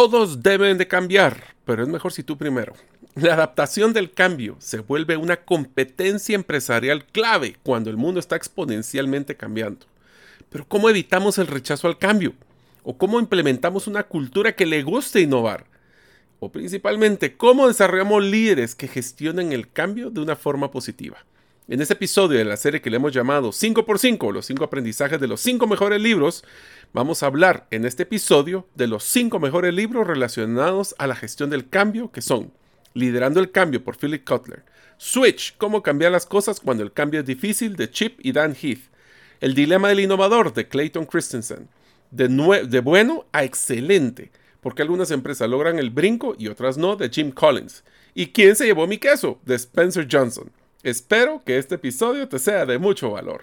Todos deben de cambiar, pero es mejor si tú primero. La adaptación del cambio se vuelve una competencia empresarial clave cuando el mundo está exponencialmente cambiando. Pero ¿cómo evitamos el rechazo al cambio? ¿O cómo implementamos una cultura que le guste innovar? O principalmente, ¿cómo desarrollamos líderes que gestionen el cambio de una forma positiva? En este episodio de la serie que le hemos llamado 5x5, los 5 aprendizajes de los 5 mejores libros, vamos a hablar en este episodio de los 5 mejores libros relacionados a la gestión del cambio, que son Liderando el Cambio por Philip Cutler, Switch, cómo cambiar las cosas cuando el cambio es difícil de Chip y Dan Heath, El Dilema del Innovador de Clayton Christensen, de bueno a excelente, porque algunas empresas logran el brinco y otras no, de Jim Collins, y ¿Quién se llevó mi queso? de Spencer Johnson. Espero que este episodio te sea de mucho valor.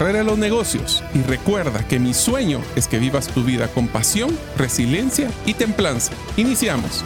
de los negocios y recuerda que mi sueño es que vivas tu vida con pasión, resiliencia y templanza. Iniciamos.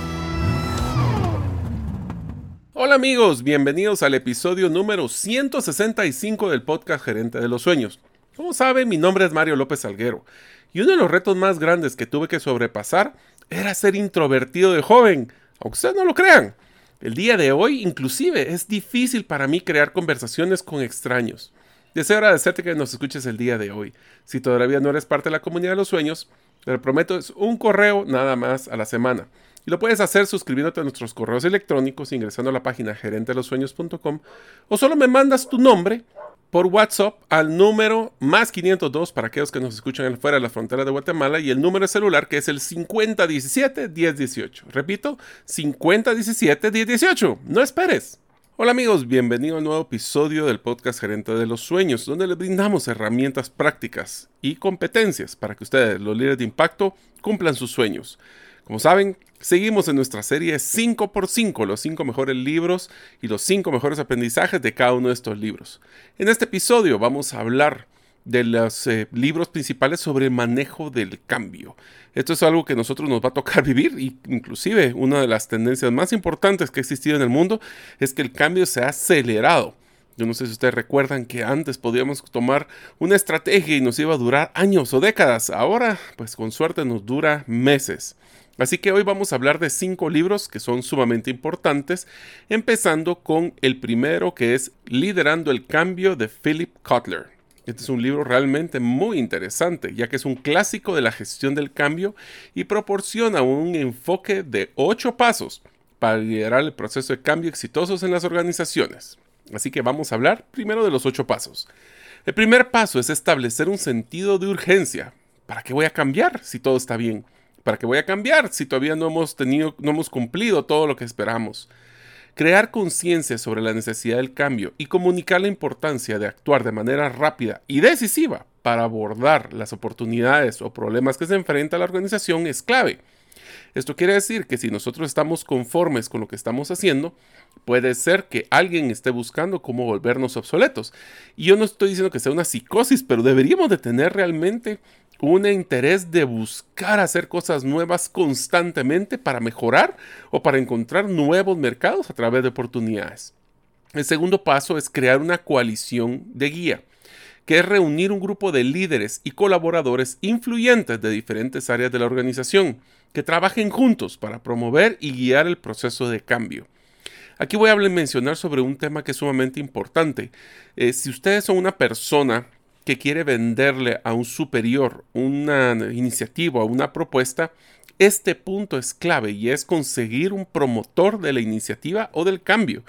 Hola amigos, bienvenidos al episodio número 165 del podcast Gerente de los Sueños. Como saben, mi nombre es Mario López Salguero y uno de los retos más grandes que tuve que sobrepasar era ser introvertido de joven, aunque ustedes no lo crean. El día de hoy, inclusive, es difícil para mí crear conversaciones con extraños. Deseo agradecerte que nos escuches el día de hoy. Si todavía no eres parte de la comunidad de los sueños, te prometo es un correo nada más a la semana. Y lo puedes hacer suscribiéndote a nuestros correos electrónicos ingresando a la página gerentelosueños.com o solo me mandas tu nombre por WhatsApp al número más 502 para aquellos que nos escuchan fuera de la frontera de Guatemala y el número celular que es el 5017-1018. Repito, 5017-1018. No esperes. Hola amigos, bienvenido al nuevo episodio del podcast Gerente de los Sueños, donde les brindamos herramientas prácticas y competencias para que ustedes, los líderes de impacto, cumplan sus sueños. Como saben, seguimos en nuestra serie 5x5, los 5 mejores libros y los 5 mejores aprendizajes de cada uno de estos libros. En este episodio vamos a hablar de los eh, libros principales sobre el manejo del cambio. Esto es algo que nosotros nos va a tocar vivir y inclusive una de las tendencias más importantes que ha existido en el mundo es que el cambio se ha acelerado. Yo no sé si ustedes recuerdan que antes podíamos tomar una estrategia y nos iba a durar años o décadas. Ahora, pues con suerte nos dura meses. Así que hoy vamos a hablar de cinco libros que son sumamente importantes, empezando con el primero que es Liderando el Cambio de Philip Kotler. Este es un libro realmente muy interesante, ya que es un clásico de la gestión del cambio y proporciona un enfoque de ocho pasos para liderar el proceso de cambio exitosos en las organizaciones. Así que vamos a hablar primero de los ocho pasos. El primer paso es establecer un sentido de urgencia. ¿Para qué voy a cambiar si todo está bien? ¿Para qué voy a cambiar si todavía no hemos tenido, no hemos cumplido todo lo que esperamos? Crear conciencia sobre la necesidad del cambio y comunicar la importancia de actuar de manera rápida y decisiva para abordar las oportunidades o problemas que se enfrenta la organización es clave. Esto quiere decir que si nosotros estamos conformes con lo que estamos haciendo, puede ser que alguien esté buscando cómo volvernos obsoletos. Y yo no estoy diciendo que sea una psicosis, pero deberíamos de tener realmente un interés de buscar hacer cosas nuevas constantemente para mejorar o para encontrar nuevos mercados a través de oportunidades. El segundo paso es crear una coalición de guía. que es reunir un grupo de líderes y colaboradores influyentes de diferentes áreas de la organización, que trabajen juntos para promover y guiar el proceso de cambio. Aquí voy a mencionar sobre un tema que es sumamente importante. Eh, si ustedes son una persona que quiere venderle a un superior una iniciativa o una propuesta, este punto es clave y es conseguir un promotor de la iniciativa o del cambio.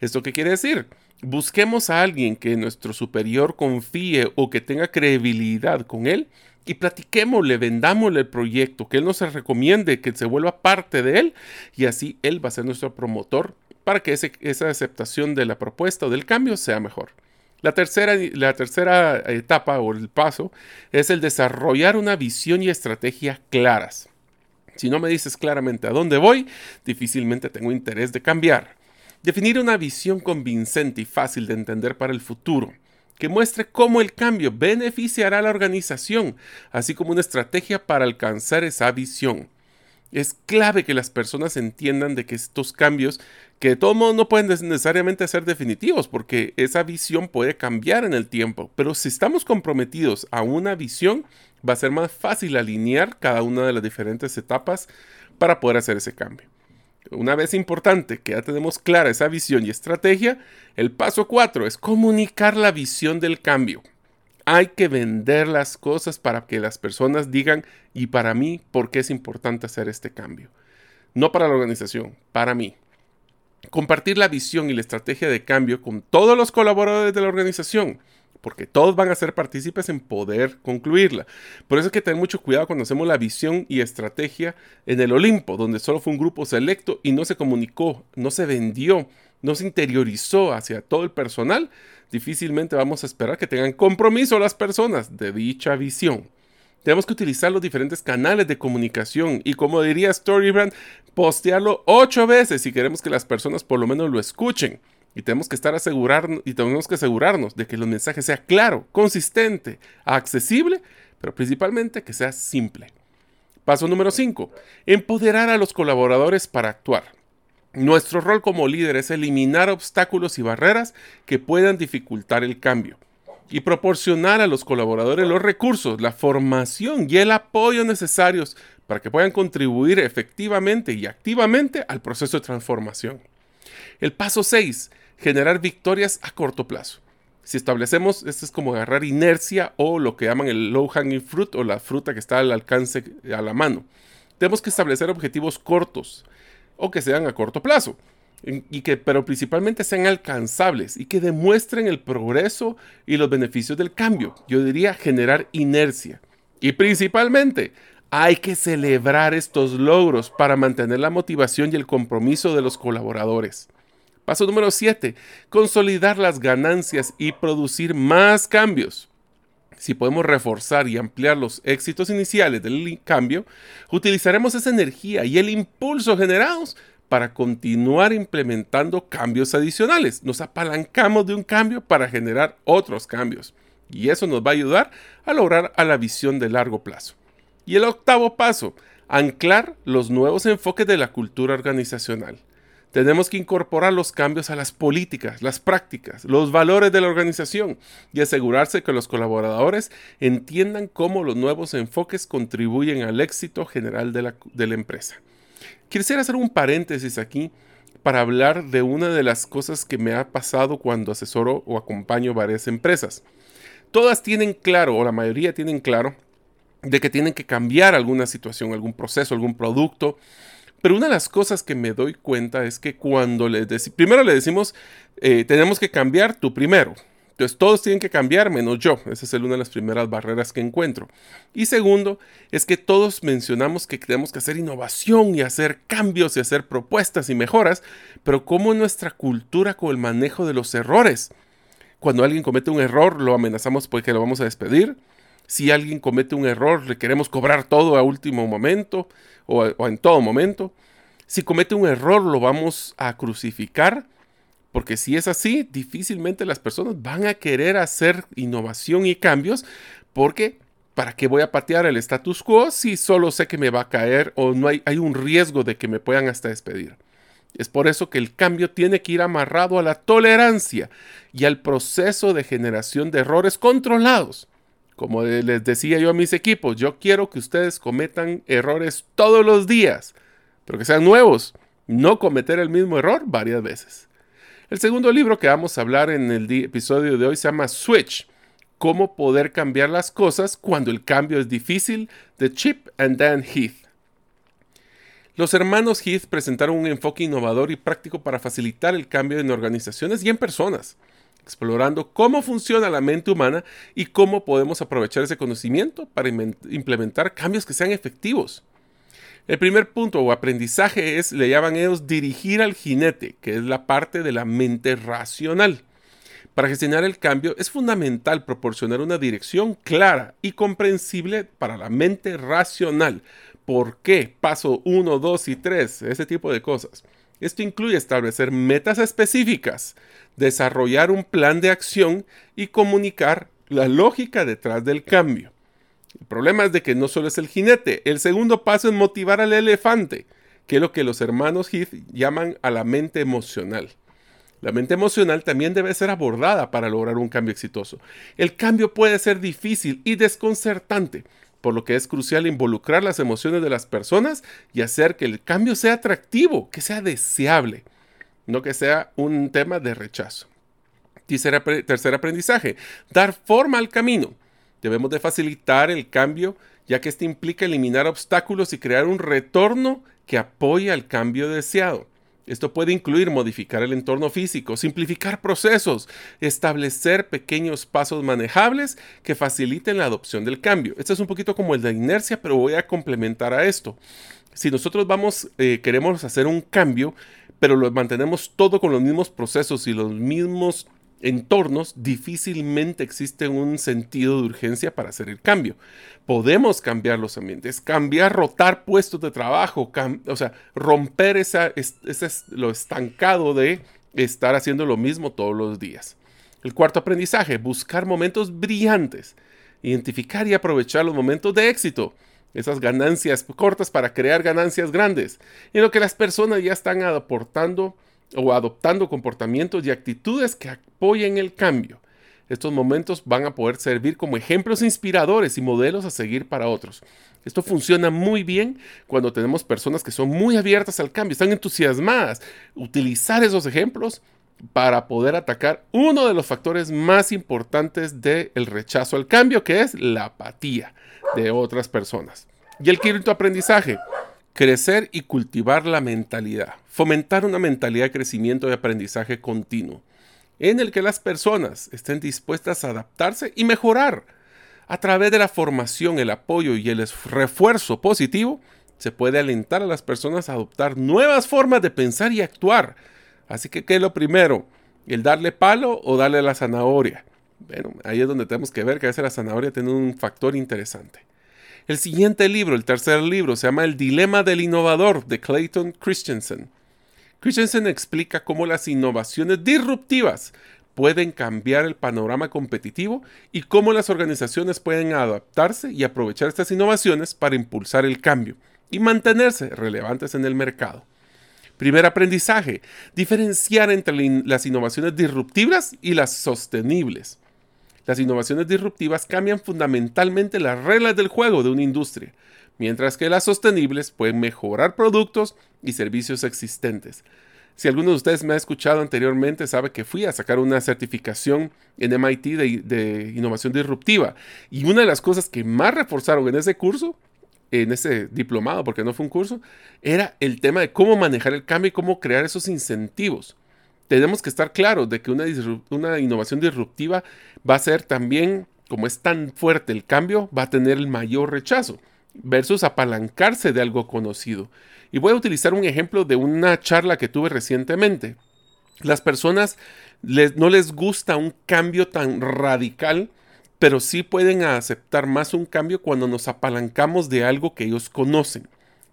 ¿Esto qué quiere decir? Busquemos a alguien que nuestro superior confíe o que tenga credibilidad con él y platiquémosle, vendámosle el proyecto, que él nos recomiende, que se vuelva parte de él y así él va a ser nuestro promotor para que esa aceptación de la propuesta o del cambio sea mejor. La tercera, la tercera etapa o el paso es el desarrollar una visión y estrategia claras. Si no me dices claramente a dónde voy, difícilmente tengo interés de cambiar. Definir una visión convincente y fácil de entender para el futuro, que muestre cómo el cambio beneficiará a la organización, así como una estrategia para alcanzar esa visión. Es clave que las personas entiendan de que estos cambios, que de todo modo no pueden necesariamente ser definitivos, porque esa visión puede cambiar en el tiempo, pero si estamos comprometidos a una visión, va a ser más fácil alinear cada una de las diferentes etapas para poder hacer ese cambio. Una vez importante que ya tenemos clara esa visión y estrategia, el paso 4 es comunicar la visión del cambio. Hay que vender las cosas para que las personas digan, y para mí, ¿por qué es importante hacer este cambio? No para la organización, para mí. Compartir la visión y la estrategia de cambio con todos los colaboradores de la organización porque todos van a ser partícipes en poder concluirla. Por eso hay que tener mucho cuidado cuando hacemos la visión y estrategia en el Olimpo, donde solo fue un grupo selecto y no se comunicó, no se vendió, no se interiorizó hacia todo el personal. Difícilmente vamos a esperar que tengan compromiso las personas de dicha visión. Tenemos que utilizar los diferentes canales de comunicación y como diría Storybrand, postearlo ocho veces si queremos que las personas por lo menos lo escuchen. Y tenemos que estar asegurar, y tenemos que asegurarnos de que el mensaje sea claro, consistente, accesible, pero principalmente que sea simple. Paso número 5. Empoderar a los colaboradores para actuar. Nuestro rol como líder es eliminar obstáculos y barreras que puedan dificultar el cambio y proporcionar a los colaboradores los recursos, la formación y el apoyo necesarios para que puedan contribuir efectivamente y activamente al proceso de transformación. El paso 6 generar victorias a corto plazo. Si establecemos, esto es como agarrar inercia o lo que llaman el low hanging fruit o la fruta que está al alcance a la mano. Tenemos que establecer objetivos cortos o que sean a corto plazo, y que, pero principalmente sean alcanzables y que demuestren el progreso y los beneficios del cambio. Yo diría generar inercia. Y principalmente, hay que celebrar estos logros para mantener la motivación y el compromiso de los colaboradores. Paso número 7. Consolidar las ganancias y producir más cambios. Si podemos reforzar y ampliar los éxitos iniciales del cambio, utilizaremos esa energía y el impulso generados para continuar implementando cambios adicionales. Nos apalancamos de un cambio para generar otros cambios. Y eso nos va a ayudar a lograr la visión de largo plazo. Y el octavo paso, anclar los nuevos enfoques de la cultura organizacional. Tenemos que incorporar los cambios a las políticas, las prácticas, los valores de la organización y asegurarse que los colaboradores entiendan cómo los nuevos enfoques contribuyen al éxito general de la, empresa. Quisiera hacer un paréntesis aquí para hablar de una de las cosas que me ha pasado cuando asesoro o acompaño varias empresas. Todas tienen claro, o la mayoría tienen claro, de que tienen que cambiar alguna situación, algún proceso, algún producto, pero una de las cosas que me doy cuenta es que cuando le decimos, primero le decimos, eh, tenemos que cambiar tú primero. Entonces todos tienen que cambiar menos yo. Esa es una de las primeras barreras que encuentro. Y segundo, es que todos mencionamos que tenemos que hacer innovación y hacer cambios y hacer propuestas y mejoras, pero ¿cómo nuestra cultura con el manejo de los errores? Cuando alguien comete un error, lo amenazamos porque lo vamos a despedir. Si alguien comete un error, le queremos cobrar todo a último momento o, en todo momento. Si comete un error, lo vamos a crucificar. Porque si es así, difícilmente las personas van a querer hacer innovación y cambios porque ¿para qué voy a patear el status quo si solo sé que me va a caer o no hay, hay un riesgo de que me puedan hasta despedir? Es por eso que el cambio tiene que ir amarrado a la tolerancia y al proceso de generación de errores controlados. Como les decía yo a mis equipos, yo quiero que ustedes cometan errores todos los días, pero que sean nuevos, no cometer el mismo error varias veces. El segundo libro que vamos a hablar en el episodio de hoy se llama Switch, cómo poder cambiar las cosas cuando el cambio es difícil, de Chip and Dan Heath. Los hermanos Heath presentaron un enfoque innovador y práctico para facilitar el cambio en organizaciones y en personas, explorando cómo funciona la mente humana y cómo podemos aprovechar ese conocimiento para implementar cambios que sean efectivos. El primer punto o aprendizaje es, le llaman ellos, dirigir al jinete, que es la parte de la mente racional. Para gestionar el cambio es fundamental proporcionar una dirección clara y comprensible para la mente racional, por qué, paso 1, 2 y 3, ese tipo de cosas. Esto incluye establecer metas específicas, desarrollar un plan de acción y comunicar la lógica detrás del cambio. El problema es de que no solo es el jinete, el segundo paso es motivar al elefante, que es lo que los hermanos Heath llaman a la mente emocional. La mente emocional también debe ser abordada para lograr un cambio exitoso. El cambio puede ser difícil y desconcertante, por lo que es crucial involucrar las emociones de las personas y hacer que el cambio sea atractivo, que sea deseable, no que sea un tema de rechazo. Tercer, aprendizaje, dar forma al camino. Debemos de facilitar el cambio, ya que este implica eliminar obstáculos y crear un retorno que apoye al cambio deseado. Esto puede incluir modificar el entorno físico, simplificar procesos, establecer pequeños pasos manejables que faciliten la adopción del cambio. Esto es un poquito como el de inercia, pero voy a complementar a esto. Si nosotros vamos, eh, queremos hacer un cambio, pero lo mantenemos todo con los mismos procesos y los mismos entornos difícilmente existe un sentido de urgencia para hacer el cambio. Podemos cambiar los ambientes, cambiar, rotar puestos de trabajo, o sea, romper esa, ese, lo estancado de estar haciendo lo mismo todos los días. El cuarto aprendizaje, buscar momentos brillantes, identificar y aprovechar los momentos de éxito, esas ganancias cortas para crear ganancias grandes, en lo que las personas ya están aportando o adoptando comportamientos y actitudes que apoyen el cambio. Estos momentos van a poder servir como ejemplos inspiradores y modelos a seguir para otros. Esto funciona muy bien cuando tenemos personas que son muy abiertas al cambio, están entusiasmadas. Utilizar esos ejemplos para poder atacar uno de los factores más importantes del rechazo al cambio, que es la apatía de otras personas. Y el quinto aprendizaje, Crecer y cultivar la mentalidad. Fomentar una mentalidad de crecimiento y aprendizaje continuo, en el que las personas estén dispuestas a adaptarse y mejorar. A través de la formación, el apoyo y el refuerzo positivo, se puede alentar a las personas a adoptar nuevas formas de pensar y actuar. Así que, ¿qué es lo primero? ¿El darle palo o darle la zanahoria? Bueno, ahí es donde tenemos que ver que a veces la zanahoria tiene un factor interesante. El siguiente libro, el tercer libro, se llama El Dilema del Innovador de Clayton Christensen. Christensen explica cómo las innovaciones disruptivas pueden cambiar el panorama competitivo y cómo las organizaciones pueden adaptarse y aprovechar estas innovaciones para impulsar el cambio y mantenerse relevantes en el mercado. Primer aprendizaje, diferenciar entre las innovaciones disruptivas y las sostenibles. Las innovaciones disruptivas cambian fundamentalmente las reglas del juego de una industria, mientras que las sostenibles pueden mejorar productos y servicios existentes. Si alguno de ustedes me ha escuchado anteriormente, sabe que fui a sacar una certificación en MIT de, innovación disruptiva. Y una de las cosas que más reforzaron en ese curso, en ese diplomado, porque no fue un curso, era el tema de cómo manejar el cambio y cómo crear esos incentivos tenemos que estar claros de que una, una innovación disruptiva va a ser también, como es tan fuerte el cambio, va a tener el mayor rechazo versus apalancarse de algo conocido. Y voy a utilizar un ejemplo de una charla que tuve recientemente. Las personas no les gusta un cambio tan radical, pero sí pueden aceptar más un cambio cuando nos apalancamos de algo que ellos conocen.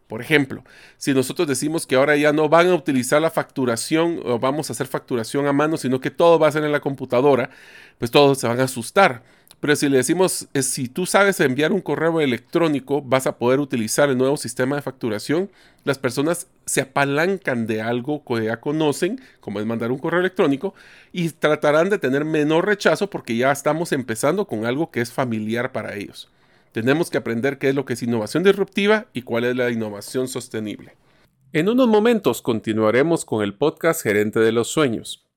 Por ejemplo, si nosotros decimos que ahora ya no van a utilizar la facturación o vamos a hacer facturación a mano, sino que todo va a ser en la computadora, pues todos se van a asustar. Pero si le decimos, si tú sabes enviar un correo electrónico, vas a poder utilizar el nuevo sistema de facturación, las personas se apalancan de algo que ya conocen, como es mandar un correo electrónico, y tratarán de tener menor rechazo porque ya estamos empezando con algo que es familiar para ellos. Tenemos que aprender qué es lo que es innovación disruptiva y cuál es la innovación sostenible. En unos momentos continuaremos con el podcast Gerente de los Sueños.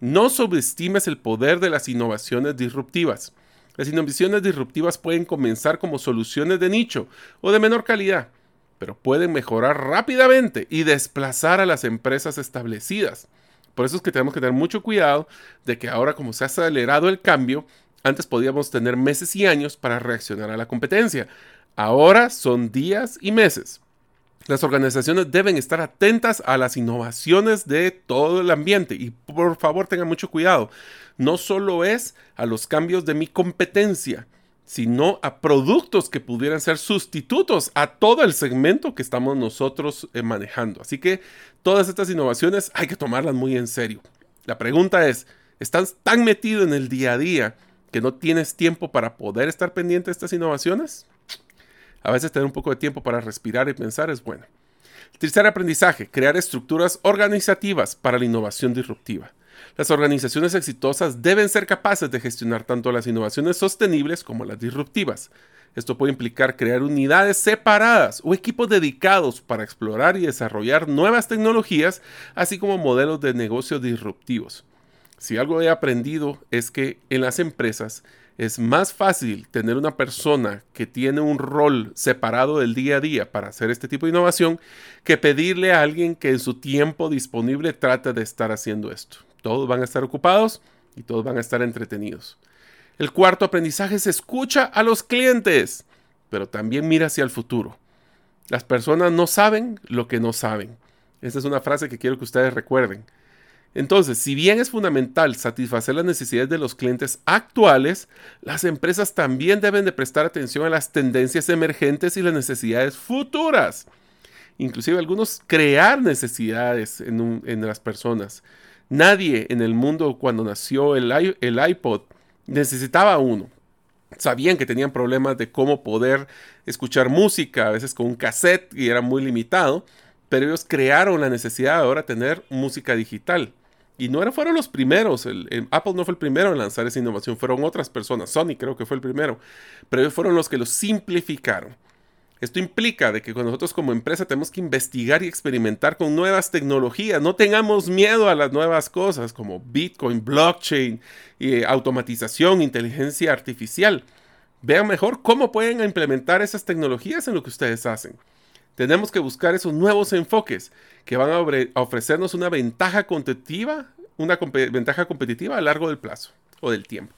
No subestimes el poder de las innovaciones disruptivas. Las innovaciones disruptivas pueden comenzar como soluciones de nicho o de menor calidad, pero pueden mejorar rápidamente y desplazar a las empresas establecidas. Por eso es que tenemos que tener mucho cuidado de que ahora como se ha acelerado el cambio, antes podíamos tener meses y años para reaccionar a la competencia. Ahora son días y meses. Las organizaciones deben estar atentas a las innovaciones de todo el ambiente y por favor tengan mucho cuidado. No solo es a los cambios de mi competencia, sino a productos que pudieran ser sustitutos a todo el segmento que estamos nosotros eh, manejando. Así que todas estas innovaciones hay que tomarlas muy en serio. La pregunta es, ¿estás tan metido en el día a día que no tienes tiempo para poder estar pendiente de estas innovaciones? A veces tener un poco de tiempo para respirar y pensar es bueno. tercer aprendizaje, crear estructuras organizativas para la innovación disruptiva. Las organizaciones exitosas deben ser capaces de gestionar tanto las innovaciones sostenibles como las disruptivas. Esto puede implicar crear unidades separadas o equipos dedicados para explorar y desarrollar nuevas tecnologías, así como modelos de negocio disruptivos. Si algo he aprendido es que en las empresas es más fácil tener una persona que tiene un rol separado del día a día para hacer este tipo de innovación que pedirle a alguien que en su tiempo disponible trate de estar haciendo esto. Todos van a estar ocupados y todos van a estar entretenidos. El cuarto aprendizaje es escucha a los clientes, pero también mira hacia el futuro. Las personas no saben lo que no saben. Esa es una frase que quiero que ustedes recuerden. Entonces, si bien es fundamental satisfacer las necesidades de los clientes actuales, las empresas también deben de prestar atención a las tendencias emergentes y las necesidades futuras. Inclusive algunos crear necesidades en, las personas. Nadie en el mundo cuando nació el, iPod necesitaba uno. Sabían que tenían problemas de cómo poder escuchar música, a veces con un cassette y era muy limitado, pero ellos crearon la necesidad de ahora tener música digital. Y no fueron los primeros, Apple no fue el primero en lanzar esa innovación, fueron otras personas, Sony creo que fue el primero, pero ellos fueron los que lo simplificaron. Esto implica de que nosotros como empresa tenemos que investigar y experimentar con nuevas tecnologías. No tengamos miedo a las nuevas cosas como Bitcoin, blockchain, y automatización, inteligencia artificial. Vean mejor cómo pueden implementar esas tecnologías en lo que ustedes hacen. Tenemos que buscar esos nuevos enfoques que van a ofrecernos una ventaja competitiva, una ventaja competitiva a largo del plazo o del tiempo.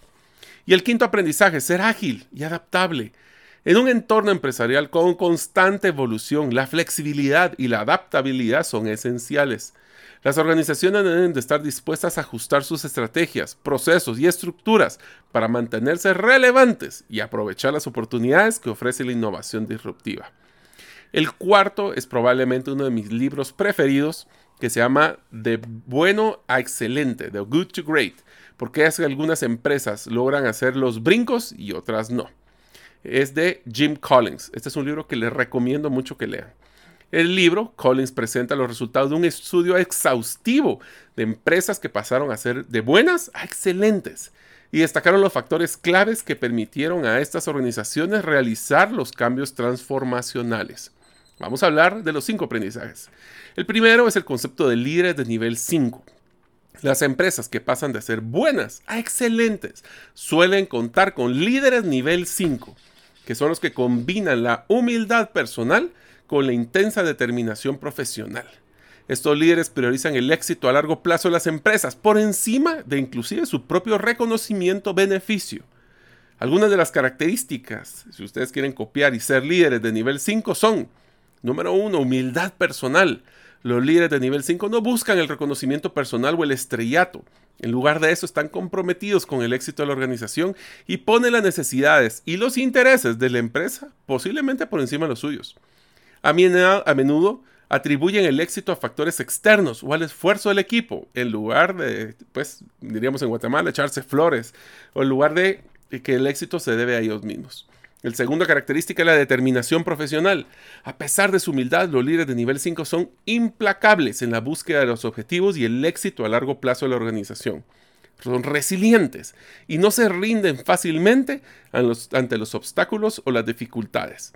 Y el quinto aprendizaje, ser ágil y adaptable. En un entorno empresarial con constante evolución, la flexibilidad y la adaptabilidad son esenciales. Las organizaciones deben de estar dispuestas a ajustar sus estrategias, procesos y estructuras para mantenerse relevantes y aprovechar las oportunidades que ofrece la innovación disruptiva. El cuarto es probablemente uno de mis libros preferidos, que se llama De bueno a excelente, de good to great, porque es algunas empresas logran hacer los brincos y otras no. Es de Jim Collins. Este es un libro que les recomiendo mucho que lean. El libro, Collins presenta los resultados de un estudio exhaustivo de empresas que pasaron a ser de buenas a excelentes y destacaron los factores claves que permitieron a estas organizaciones realizar los cambios transformacionales. Vamos a hablar de los cinco aprendizajes. El primero es el concepto de líderes de nivel 5. Las empresas que pasan de ser buenas a excelentes suelen contar con líderes nivel 5, que son los que combinan la humildad personal con la intensa determinación profesional. Estos líderes priorizan el éxito a largo plazo de las empresas por encima de inclusive su propio reconocimiento-beneficio. Algunas de las características, si ustedes quieren copiar y ser líderes de nivel 5, son, número uno, humildad personal. Los líderes de nivel 5 no buscan el reconocimiento personal o el estrellato. En lugar de eso, están comprometidos con el éxito de la organización y ponen las necesidades y los intereses de la empresa posiblemente por encima de los suyos. A menudo atribuyen el éxito a factores externos o al esfuerzo del equipo, en lugar de, pues, diríamos en Guatemala, echarse flores, o en lugar de que el éxito se debe a ellos mismos. El segunda característica es la determinación profesional. A pesar de su humildad, los líderes de nivel 5 son implacables en la búsqueda de los objetivos y el éxito a largo plazo de la organización. Son resilientes y no se rinden fácilmente ante los obstáculos o las dificultades.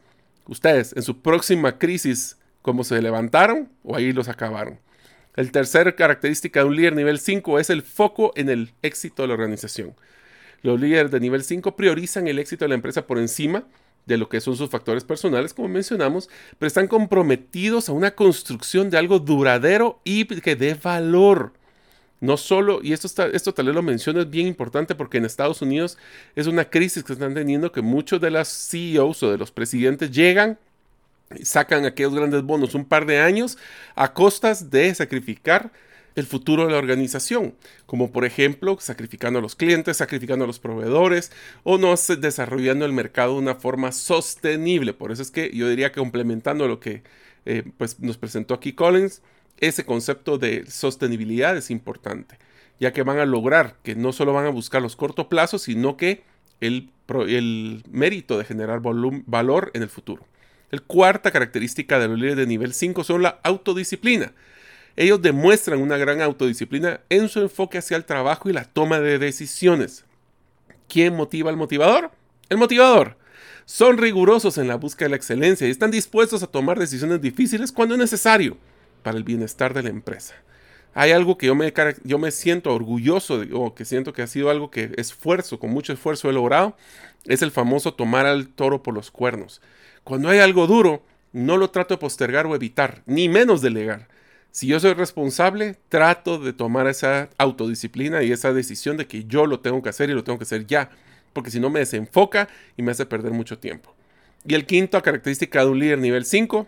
Ustedes, en su próxima crisis cómo se levantaron o ahí los acabaron. El tercer característica de un líder nivel 5 es el foco en el éxito de la organización. Los líderes de nivel 5 priorizan el éxito de la empresa por encima de lo que son sus factores personales, como mencionamos, pero están comprometidos a una construcción de algo duradero y que dé valor. No solo, y esto, tal vez lo menciono, es bien importante porque en Estados Unidos es una crisis que están teniendo que muchos de las CEOs o de los presidentes llegan sacan aquellos grandes bonos un par de años a costas de sacrificar el futuro de la organización, como por ejemplo sacrificando a los clientes, sacrificando a los proveedores o no desarrollando el mercado de una forma sostenible. Por eso es que yo diría que complementando lo que eh, pues nos presentó aquí Collins, ese concepto de sostenibilidad es importante, ya que van a lograr que no solo van a buscar los cortos plazos, sino que el, el mérito de generar valor en el futuro. La cuarta característica de los líderes de nivel 5 son la autodisciplina. Ellos demuestran una gran autodisciplina en su enfoque hacia el trabajo y la toma de decisiones. ¿Quién motiva al motivador? El motivador. Son rigurosos en la búsqueda de la excelencia y están dispuestos a tomar decisiones difíciles cuando es necesario para el bienestar de la empresa. Hay algo que yo me, yo me siento orgulloso de, o que siento que ha sido algo que esfuerzo, con mucho esfuerzo he logrado, es el famoso tomar al toro por los cuernos. Cuando hay algo duro, no lo trato de postergar o evitar, ni menos delegar. Si yo soy responsable, trato de tomar esa autodisciplina y esa decisión de que yo lo tengo que hacer y lo tengo que hacer ya, porque si no me desenfoca y me hace perder mucho tiempo. Y el quinto característica de un líder nivel 5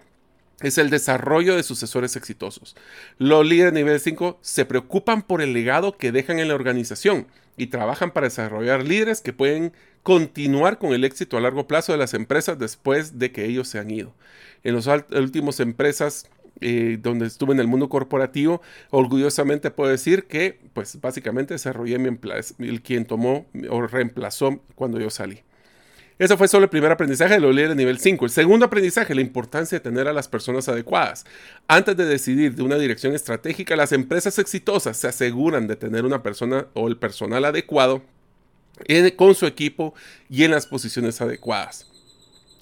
es el desarrollo de sucesores exitosos. Los líderes nivel 5 se preocupan por el legado que dejan en la organización y trabajan para desarrollar líderes que pueden continuar con el éxito a largo plazo de las empresas después de que ellos se han ido. En las últimas empresas donde estuve en el mundo corporativo, orgullosamente puedo decir que, pues básicamente desarrollé mi el quien tomó o reemplazó cuando yo salí. Eso fue solo el primer aprendizaje de los líderes nivel 5. El segundo aprendizaje, la importancia de tener a las personas adecuadas. Antes de decidir de una dirección estratégica, las empresas exitosas se aseguran de tener una persona o el personal adecuado con su equipo y en las posiciones adecuadas.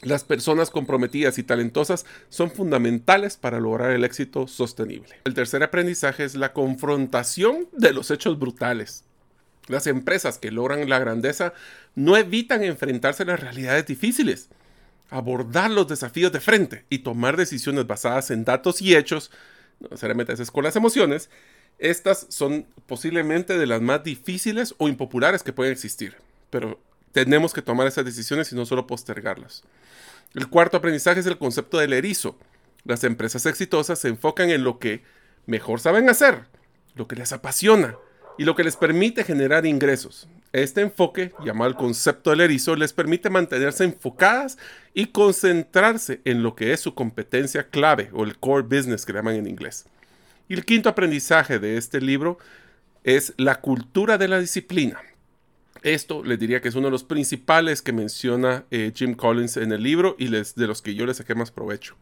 Las personas comprometidas y talentosas son fundamentales para lograr el éxito sostenible. El tercer aprendizaje es la confrontación de los hechos brutales. Las empresas que logran la grandeza no evitan enfrentarse a las realidades difíciles, abordar los desafíos de frente y tomar decisiones basadas en datos y hechos, no necesariamente es con las emociones, estas son posiblemente de las más difíciles o impopulares que pueden existir, pero tenemos que tomar esas decisiones y no solo postergarlas. El cuarto aprendizaje es el concepto del erizo. Las empresas exitosas se enfocan en lo que mejor saben hacer, lo que les apasiona, y lo que les permite generar ingresos. Este enfoque, llamado el concepto del erizo, les permite mantenerse enfocadas y concentrarse en lo que es su competencia clave o el core business que llaman en inglés. Y el quinto aprendizaje de este libro es la cultura de la disciplina. Esto les diría que es uno de los principales que menciona eh, Jim Collins en el libro y les, de los que yo le saqué más provecho.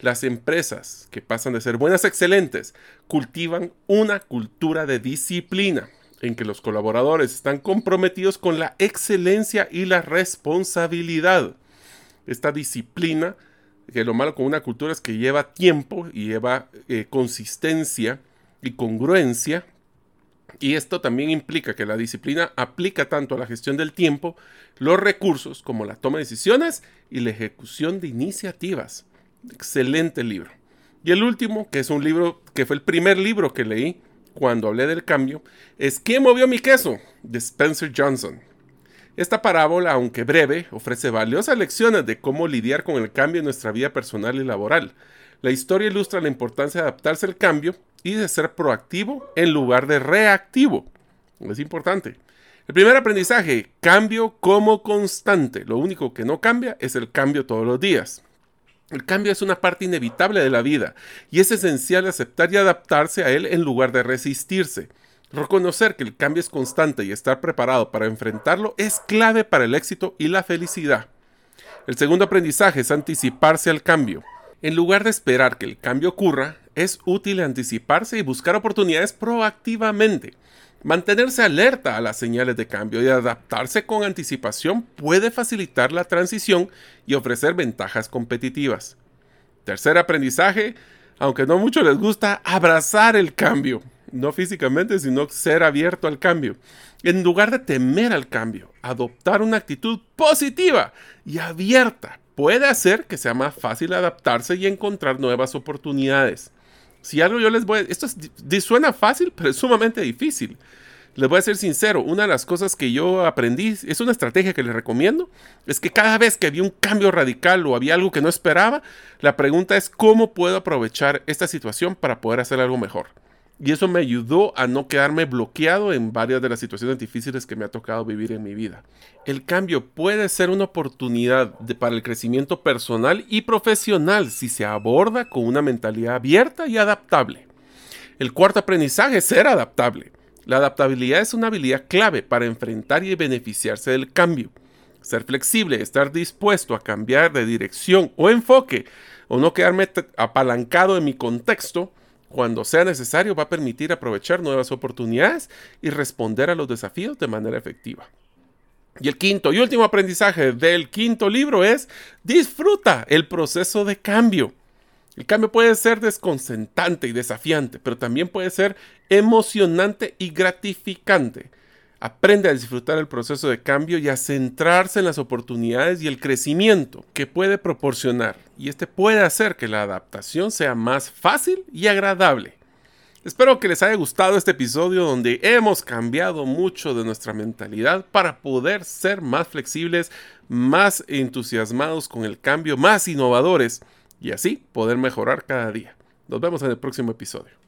Las empresas que pasan de ser buenas a excelentes cultivan una cultura de disciplina en que los colaboradores están comprometidos con la excelencia y la responsabilidad. Esta disciplina, que lo malo con una cultura es que lleva tiempo y lleva eh, consistencia y congruencia. Y esto también implica que la disciplina aplica tanto a la gestión del tiempo, los recursos, como la toma de decisiones y la ejecución de iniciativas. Excelente libro. Y el último, que es un libro que fue el primer libro que leí cuando hablé del cambio, es ¿Quién movió mi queso? de Spencer Johnson. Esta parábola, aunque breve, ofrece valiosas lecciones de cómo lidiar con el cambio en nuestra vida personal y laboral. La historia ilustra la importancia de adaptarse al cambio y de ser proactivo en lugar de reactivo. Es importante. El primer aprendizaje, cambio como constante. Lo único que no cambia es el cambio todos los días. El cambio es una parte inevitable de la vida y es esencial aceptar y adaptarse a él en lugar de resistirse. Reconocer que el cambio es constante y estar preparado para enfrentarlo es clave para el éxito y la felicidad. El segundo aprendizaje es anticiparse al cambio. En lugar de esperar que el cambio ocurra, es útil anticiparse y buscar oportunidades proactivamente. Mantenerse alerta a las señales de cambio y adaptarse con anticipación puede facilitar la transición y ofrecer ventajas competitivas. Tercer aprendizaje, aunque no mucho les gusta, abrazar el cambio. No físicamente, sino ser abierto al cambio. En lugar de temer al cambio, adoptar una actitud positiva y abierta puede hacer que sea más fácil adaptarse y encontrar nuevas oportunidades. Si algo yo les voy a... Esto suena fácil, pero es sumamente difícil. Les voy a ser sincero, una de las cosas que yo aprendí, es una estrategia que les recomiendo, es que cada vez que había un cambio radical o había algo que no esperaba, la pregunta es cómo puedo aprovechar esta situación para poder hacer algo mejor. Y eso me ayudó a no quedarme bloqueado en varias de las situaciones difíciles que me ha tocado vivir en mi vida. El cambio puede ser una oportunidad para el crecimiento personal y profesional si se aborda con una mentalidad abierta y adaptable. El cuarto aprendizaje es ser adaptable. La adaptabilidad es una habilidad clave para enfrentar y beneficiarse del cambio. Ser flexible, estar dispuesto a cambiar de dirección o enfoque o no quedarme apalancado en mi contexto cuando sea necesario, va a permitir aprovechar nuevas oportunidades y responder a los desafíos de manera efectiva. Y el quinto y último aprendizaje del quinto libro es disfruta el proceso de cambio. El cambio puede ser desconcertante y desafiante, pero también puede ser emocionante y gratificante. Aprende a disfrutar el proceso de cambio y a centrarse en las oportunidades y el crecimiento que puede proporcionar. Y este puede hacer que la adaptación sea más fácil y agradable. Espero que les haya gustado este episodio donde hemos cambiado mucho de nuestra mentalidad para poder ser más flexibles, más entusiasmados con el cambio, más innovadores y así poder mejorar cada día. Nos vemos en el próximo episodio.